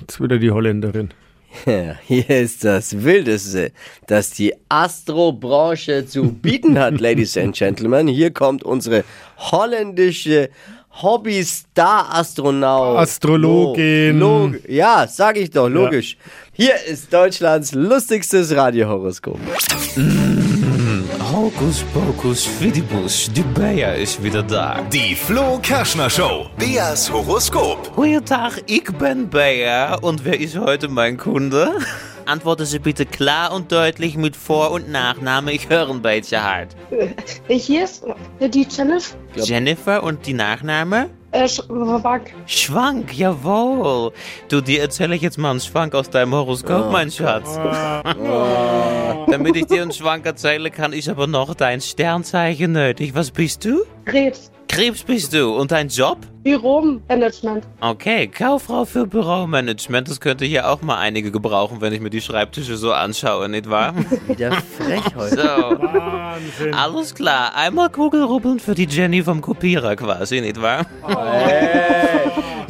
Jetzt wieder die Holländerin. Ja, hier ist das Wildeste, das die Astrobranche zu bieten hat, Ladies and Gentlemen. Hier kommt unsere holländische Hobby-Star-Astronaut. Astrologin. Log ja, sag ich doch, logisch. Hier ist Deutschlands lustigstes Radiohoroskop. Hokus pokus fidibus, die Bea ist wieder da. Die Flo Kerschner Show. Beas Horoskop. Goeiedag, ich bin Bea und wer ist heute mein Kunde? Antworten Sie bitte klar und deutlich mit Vor- und Nachname, ich höre ein bisschen hart. Hier ist die Jennifer Jennifer und die Nachname? Äh, Schwank. Schwank, jawohl. Du, dir erzähle ich jetzt mal einen Schwank aus deinem Horoskop, mein Schatz. Damit ich dir einen Schwank erzähle, kann ich aber noch dein Sternzeichen nötig. Was bist du? Krebs. Krebs bist du. Und dein Job? Büromanagement. Okay, Kauffrau für Büromanagement. Das könnte hier auch mal einige gebrauchen, wenn ich mir die Schreibtische so anschaue, nicht wahr? Wieder frech heute. So, Wahnsinn. alles klar. Einmal Kugelrubbeln für die Jenny vom Kopierer quasi, nicht wahr?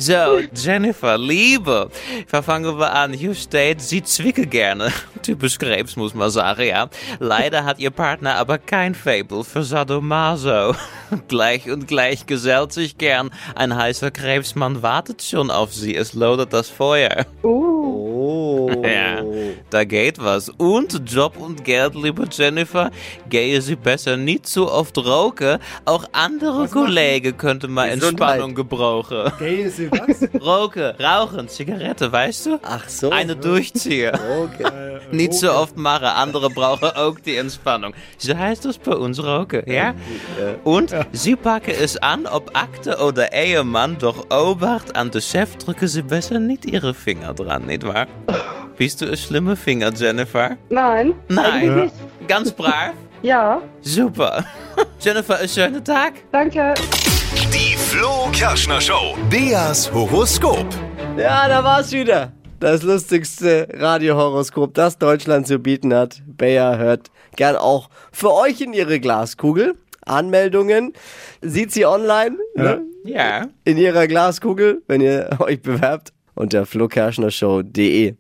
So, Jennifer, Liebe, verfangen wir an. Hier steht, sie zwicke gerne. Typisch Krebs, muss man sagen, ja. Leider hat ihr Partner aber kein Fable für Sadomaso. Gleich und gleich gesellt sich gern. Ein heißer Krebsmann wartet schon auf sie. Es lodert das Feuer. Oh. Ja, da geht was. Und Job und Geld, liebe Jennifer, gehe sie besser nicht zu oft roken. Auch andere Kollegen könnte mal Gesundheit. Entspannung gebrauchen. Gay ist sie was? Roken, rauchen, Zigarette, weißt du? Ach so. Eine durchziehen. Okay. Nicht so oft machen, andere brauchen auch die Entspannung. So heißt das bei uns roken, ja? Und sie packen es an, ob Akte oder Ehemann, doch Obacht, an den Chef drücken sie besser nicht ihre Finger dran, nicht wahr? Bist du ein schlimmer Finger, Jennifer? Nein. Nein. Ganz brav? Ja. Super. Jennifer, einen schönen Tag. Danke. Die Flo Kerschner Show. Beas Horoskop. Ja, da war's wieder. Das lustigste Radiohoroskop, das Deutschland zu bieten hat. Bayer hört gern auch für euch in ihre Glaskugel. Anmeldungen sieht sie online ne? Ja. in ihrer Glaskugel, wenn ihr euch bewerbt unter flokerschnershow.de.